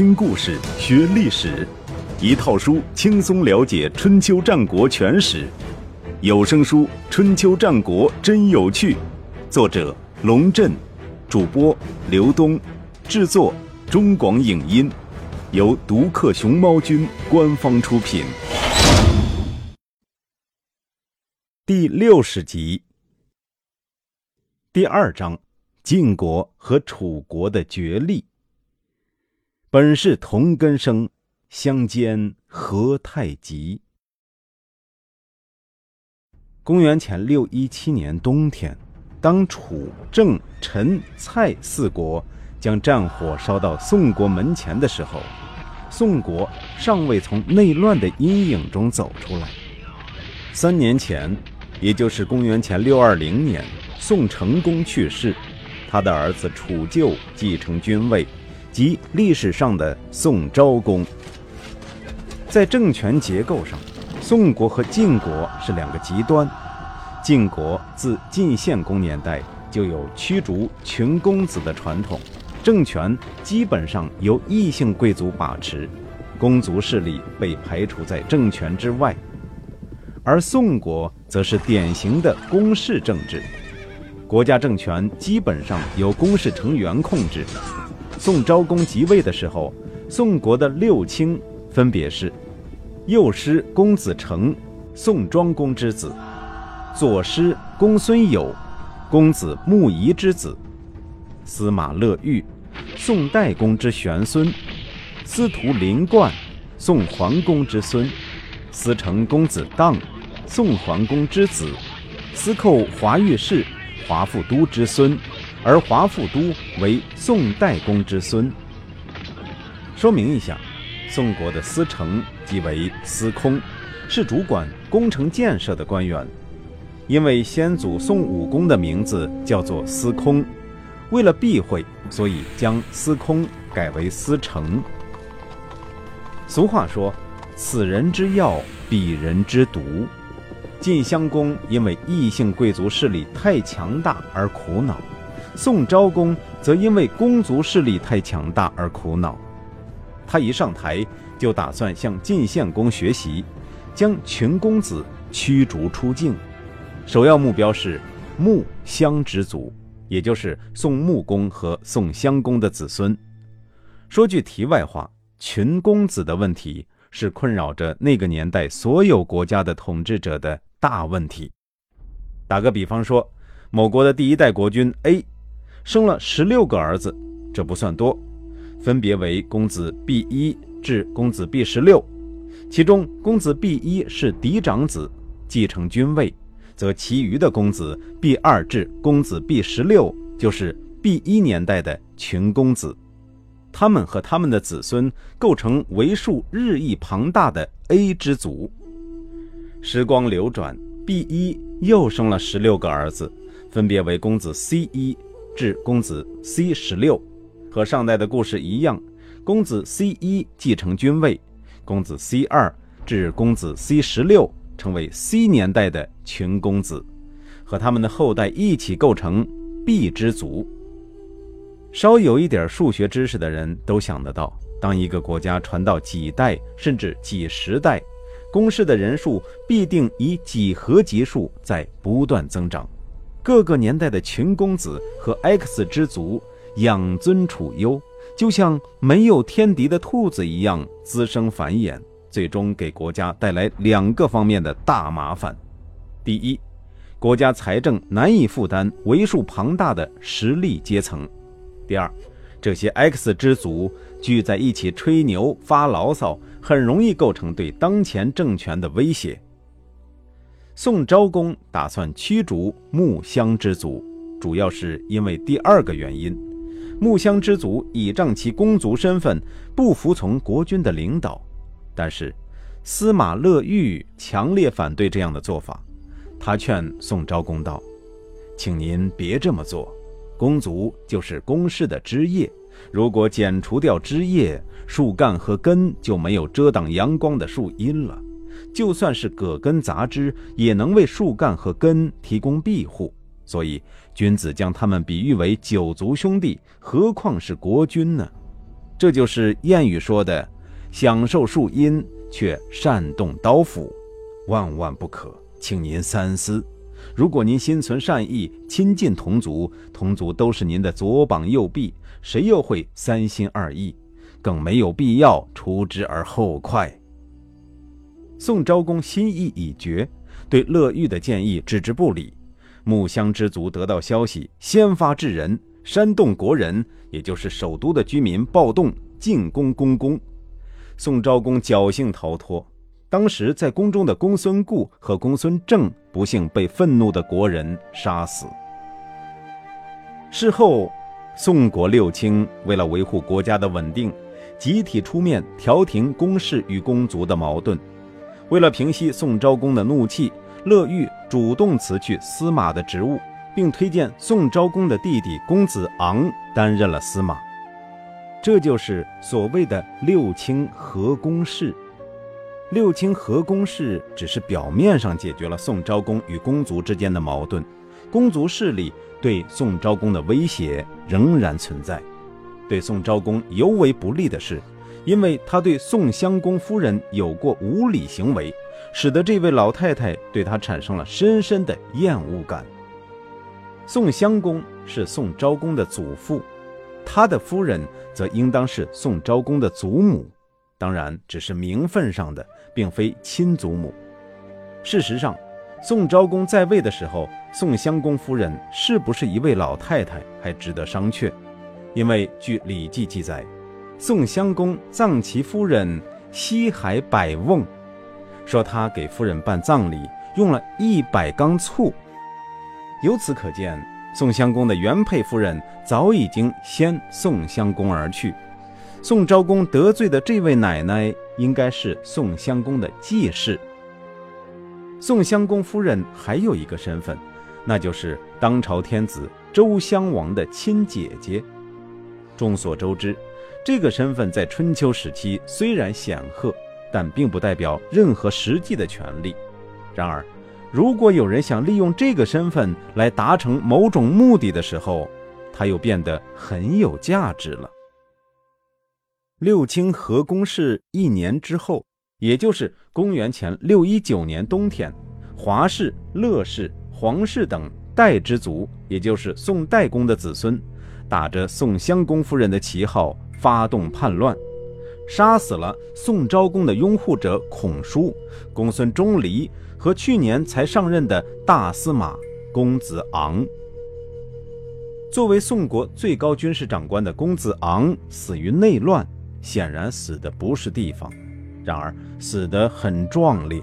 听故事学历史，一套书轻松了解春秋战国全史。有声书《春秋战国真有趣》，作者龙震，主播刘东，制作中广影音，由独克熊猫君官方出品。第六十集，第二章：晋国和楚国的角力。本是同根生，相煎何太急。公元前六一七年冬天，当楚、郑、陈、蔡四国将战火烧到宋国门前的时候，宋国尚未从内乱的阴影中走出来。三年前，也就是公元前六二零年，宋成公去世，他的儿子楚旧继承君位。即历史上的宋昭公，在政权结构上，宋国和晋国是两个极端。晋国自晋献公年代就有驱逐群公子的传统，政权基本上由异姓贵族把持，公族势力被排除在政权之外。而宋国则是典型的公室政治，国家政权基本上由公室成员控制。宋昭公即位的时候，宋国的六卿分别是：右师公子成，宋庄公之子；左师公孙友，公子穆仪之子；司马乐玉，宋代公之玄孙；司徒林冠，宋桓公之孙；司成公子荡，宋桓公之子；司寇华御士，华富都之孙。而华富都为宋代公之孙。说明一下，宋国的司城即为司空，是主管工程建设的官员。因为先祖宋武公的名字叫做司空，为了避讳，所以将司空改为司成。俗话说：“此人之药，彼人之毒。”晋襄公因为异姓贵族势力太强大而苦恼。宋昭公则因为公族势力太强大而苦恼，他一上台就打算向晋献公学习，将群公子驱逐出境，首要目标是穆襄之族，也就是宋穆公和宋襄公的子孙。说句题外话，群公子的问题是困扰着那个年代所有国家的统治者的大问题。打个比方说，某国的第一代国君 A。生了十六个儿子，这不算多，分别为公子 B 一至公子 B 十六，其中公子 B 一是嫡长子，继承君位，则其余的公子 B 二至公子 B 十六就是 B 一年代的群公子，他们和他们的子孙构成为数日益庞大的 A 之族。时光流转，B 一又生了十六个儿子，分别为公子 C 一。至公子 C 十六，和上代的故事一样，公子 C 一继承君位，公子 C 二至公子 C 十六成为 C 年代的群公子，和他们的后代一起构成 B 之族。稍有一点数学知识的人都想得到，当一个国家传到几代甚至几十代，公室的人数必定以几何级数在不断增长。各个年代的群公子和 X 之族养尊处优，就像没有天敌的兔子一样滋生繁衍，最终给国家带来两个方面的大麻烦：第一，国家财政难以负担为数庞大的实力阶层；第二，这些 X 之族聚在一起吹牛发牢骚，很容易构成对当前政权的威胁。宋昭公打算驱逐穆襄之族，主要是因为第二个原因：穆襄之族倚仗其公族身份，不服从国君的领导。但是司马乐玉强烈反对这样的做法，他劝宋昭公道：“请您别这么做，公族就是公室的枝叶，如果剪除掉枝叶，树干和根就没有遮挡阳光的树荫了。”就算是葛根杂枝，也能为树干和根提供庇护。所以，君子将他们比喻为九族兄弟，何况是国君呢？这就是谚语说的“享受树荫，却煽动刀斧”，万万不可，请您三思。如果您心存善意，亲近同族，同族都是您的左膀右臂，谁又会三心二意？更没有必要除之而后快。宋昭公心意已决，对乐玉的建议置之不理。木乡之族得到消息，先发制人，煽动国人，也就是首都的居民暴动进攻宫宫。宋昭公侥幸逃脱。当时在宫中的公孙固和公孙正不幸被愤怒的国人杀死。事后，宋国六卿为了维护国家的稳定，集体出面调停公室与公族的矛盾。为了平息宋昭公的怒气，乐玉主动辞去司马的职务，并推荐宋昭公的弟弟公子昂担任了司马。这就是所谓的六卿合公事。六卿合公事只是表面上解决了宋昭公与公族之间的矛盾，公族势力对宋昭公的威胁仍然存在。对宋昭公尤为不利的是，因为他对宋襄公夫人有过无礼行为，使得这位老太太对他产生了深深的厌恶感。宋襄公是宋昭公的祖父，他的夫人则应当是宋昭公的祖母，当然只是名分上的。并非亲祖母。事实上，宋昭公在位的时候，宋襄公夫人是不是一位老太太还值得商榷。因为据《礼记》记载，宋襄公葬其夫人西海百瓮，说他给夫人办葬礼用了一百缸醋。由此可见，宋襄公的原配夫人早已经先宋襄公而去。宋昭公得罪的这位奶奶，应该是宋襄公的继室。宋襄公夫人还有一个身份，那就是当朝天子周襄王的亲姐姐。众所周知，这个身份在春秋时期虽然显赫，但并不代表任何实际的权利。然而，如果有人想利用这个身份来达成某种目的的时候，他又变得很有价值了。六卿合公事一年之后，也就是公元前六一九年冬天，华氏、乐氏、黄氏等代之族，也就是宋代公的子孙，打着宋襄公夫人的旗号发动叛乱，杀死了宋昭公的拥护者孔叔、公孙钟离和去年才上任的大司马公子昂。作为宋国最高军事长官的公子昂死于内乱。显然死的不是地方，然而死得很壮烈，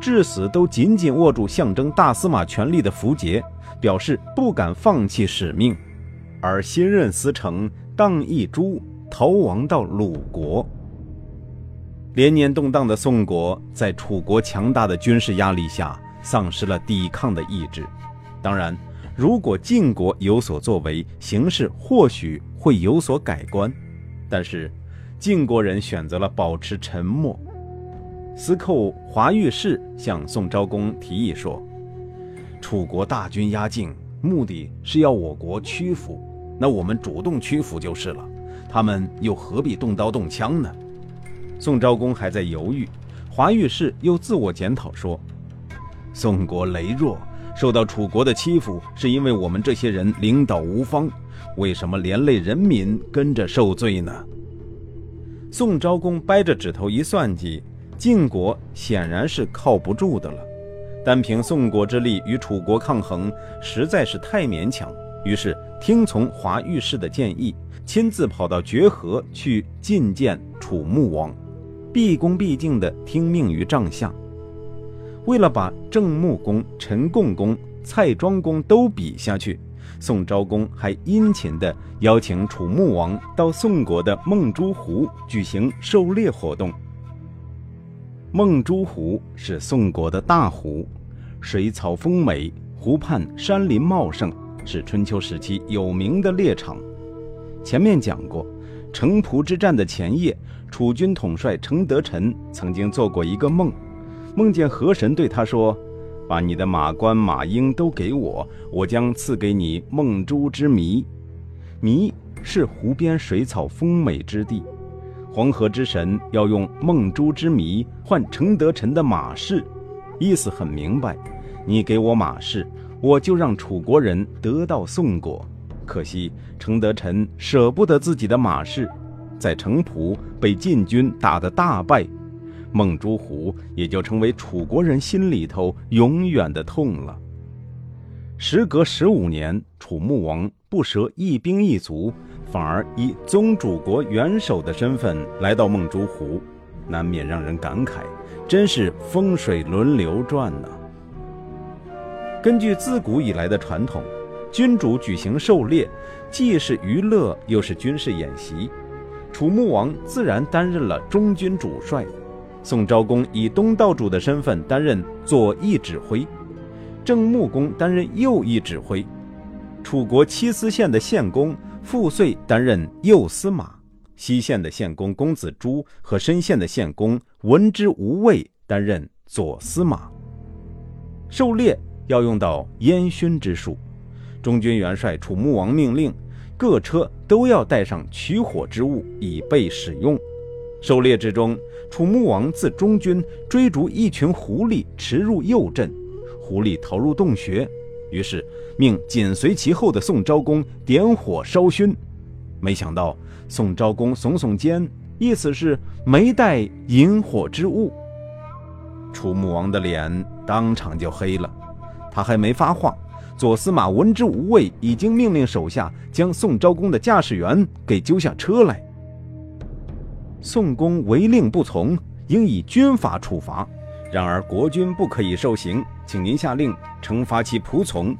至死都紧紧握住象征大司马权力的符节，表示不敢放弃使命。而新任司城荡义珠逃亡到鲁国。连年动荡的宋国，在楚国强大的军事压力下，丧失了抵抗的意志。当然，如果晋国有所作为，形势或许会有所改观，但是。晋国人选择了保持沉默。司寇华御士向宋昭公提议说：“楚国大军压境，目的是要我国屈服，那我们主动屈服就是了。他们又何必动刀动枪呢？”宋昭公还在犹豫，华御士又自我检讨说：“宋国羸弱，受到楚国的欺负，是因为我们这些人领导无方，为什么连累人民跟着受罪呢？”宋昭公掰着指头一算计，晋国显然是靠不住的了。单凭宋国之力与楚国抗衡，实在是太勉强。于是听从华御士的建议，亲自跑到绝河去觐见楚穆王，毕恭毕敬地听命于帐下。为了把郑穆公、陈共公、蔡庄公都比下去。宋昭公还殷勤地邀请楚穆王到宋国的孟珠湖举行狩猎活动。孟珠湖是宋国的大湖，水草丰美，湖畔山林茂盛，是春秋时期有名的猎场。前面讲过，城濮之战的前夜，楚军统帅程德臣曾经做过一个梦，梦见河神对他说。把你的马关、马英都给我，我将赐给你梦珠之谜。谜是湖边水草丰美之地，黄河之神要用梦珠之谜换程德臣的马氏，意思很明白，你给我马氏，我就让楚国人得到宋国。可惜程德臣舍不得自己的马氏，在城濮被晋军打得大败，梦珠湖也就成为楚国人心里头永远的痛了。时隔十五年，楚穆王不舍一兵一卒，反而以宗主国元首的身份来到梦珠湖，难免让人感慨，真是风水轮流转呐。根据自古以来的传统，君主举行狩猎，既是娱乐，又是军事演习，楚穆王自然担任了中军主帅，宋昭公以东道主的身份担任左翼指挥。郑穆公担任右翼指挥，楚国七司县的县公傅遂担任右司马，西县的县公公子朱和申县的县公闻之无畏担任左司马。狩猎要用到烟熏之术，中军元帅楚穆王命令各车都要带上取火之物以备使用。狩猎之中，楚穆王自中军追逐一群狐狸，驰入右阵。狐狸逃入洞穴，于是命紧随其后的宋昭公点火烧熏。没想到宋昭公耸耸肩，意思是没带引火之物。楚穆王的脸当场就黑了。他还没发话，左司马闻之无畏已经命令手下将宋昭公的驾驶员给揪下车来。宋公违令不从，应以军法处罚。然而国君不可以受刑。请您下令惩罚其仆从。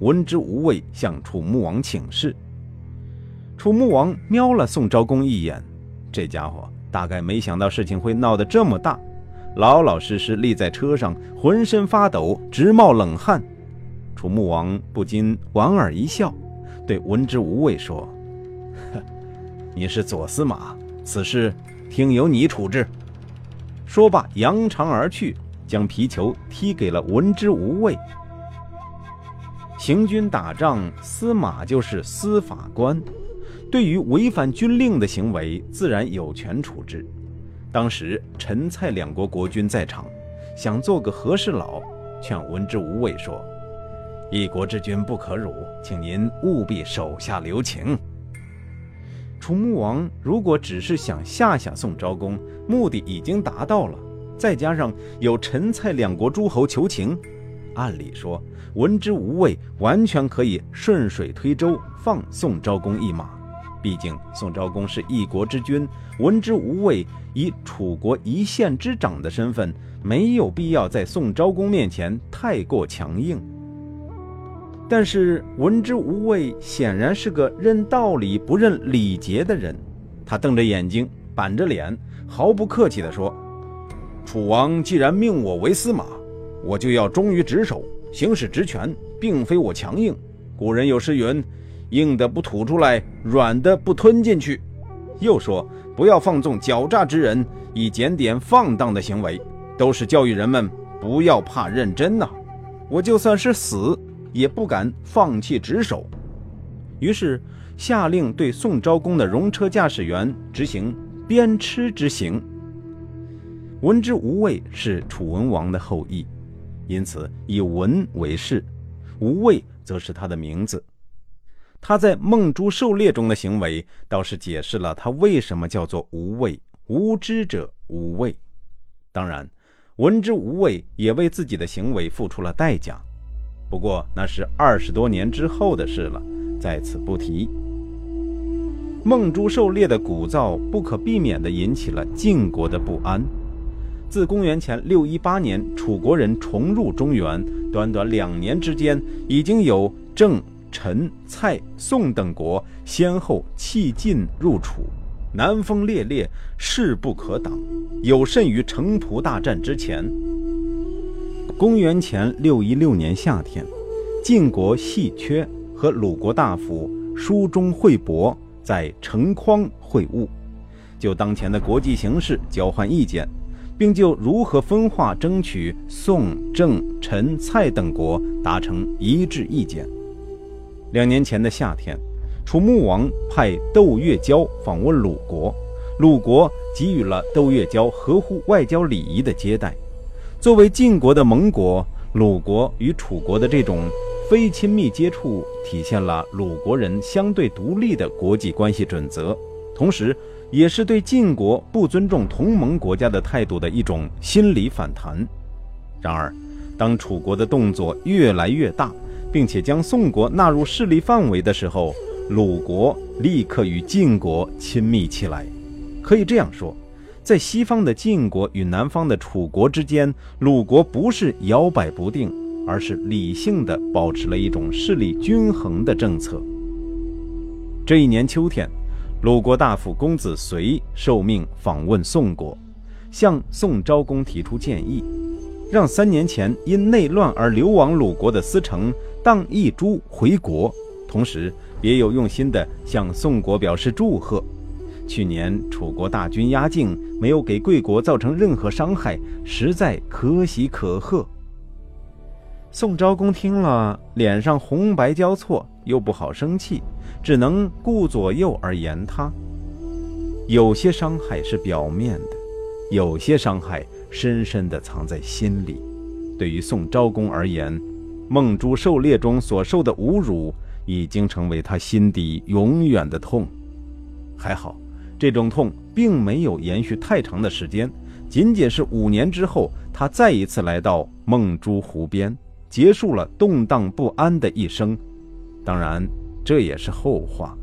闻之无畏向楚穆王请示。楚穆王瞄了宋昭公一眼，这家伙大概没想到事情会闹得这么大，老老实实立在车上，浑身发抖，直冒冷汗。楚穆王不禁莞尔一笑，对闻之无畏说：“，你是左司马，此事听由你处置。”说罢，扬长而去。将皮球踢给了文之无畏。行军打仗，司马就是司法官，对于违反军令的行为，自然有权处置。当时陈蔡两国国君在场，想做个和事佬，劝文之无畏说：“一国之君不可辱，请您务必手下留情。”楚穆王如果只是想吓吓宋昭公，目的已经达到了。再加上有陈蔡两国诸侯求情，按理说文之无畏完全可以顺水推舟放宋昭公一马。毕竟宋昭公是一国之君，文之无畏以楚国一县之长的身份，没有必要在宋昭公面前太过强硬。但是文之无畏显然是个认道理不认礼节的人，他瞪着眼睛，板着脸，毫不客气地说。楚王既然命我为司马，我就要忠于职守，行使职权，并非我强硬。古人有诗云：“硬的不吐出来，软的不吞进去。”又说：“不要放纵狡诈之人，以检点放荡的行为。”都是教育人们不要怕认真呐。我就算是死，也不敢放弃职守。于是下令对宋昭公的戎车驾驶员执行鞭笞之刑。文之无畏是楚文王的后裔，因此以文为氏，无畏则是他的名字。他在梦珠狩猎中的行为，倒是解释了他为什么叫做无畏，无知者无畏。当然，闻之无畏也为自己的行为付出了代价，不过那是二十多年之后的事了，在此不提。梦珠狩猎的鼓噪，不可避免地引起了晋国的不安。自公元前六一八年，楚国人重入中原，短短两年之间，已经有郑、陈、蔡、宋等国先后弃晋入楚，南风烈烈，势不可挡，有甚于城濮大战之前。公元前六一六年夏天，晋国细缺和鲁国大夫书中惠伯在城匡会晤，就当前的国际形势交换意见。并就如何分化争取宋、郑、陈、蔡等国达成一致意见。两年前的夏天，楚穆王派窦月娇访问鲁国，鲁国给予了窦月娇合乎外交礼仪的接待。作为晋国的盟国，鲁国与楚国的这种非亲密接触，体现了鲁国人相对独立的国际关系准则，同时，也是对晋国不尊重同盟国家的态度的一种心理反弹。然而，当楚国的动作越来越大，并且将宋国纳入势力范围的时候，鲁国立刻与晋国亲密起来。可以这样说。在西方的晋国与南方的楚国之间，鲁国不是摇摆不定，而是理性的保持了一种势力均衡的政策。这一年秋天，鲁国大夫公子随受命访问宋国，向宋昭公提出建议，让三年前因内乱而流亡鲁国的司城荡一珠回国，同时别有用心的向宋国表示祝贺。去年楚国大军压境，没有给贵国造成任何伤害，实在可喜可贺。宋昭公听了，脸上红白交错，又不好生气，只能顾左右而言他。有些伤害是表面的，有些伤害深深地藏在心里。对于宋昭公而言，梦珠狩猎中所受的侮辱，已经成为他心底永远的痛。还好。这种痛并没有延续太长的时间，仅仅是五年之后，他再一次来到梦珠湖边，结束了动荡不安的一生。当然，这也是后话。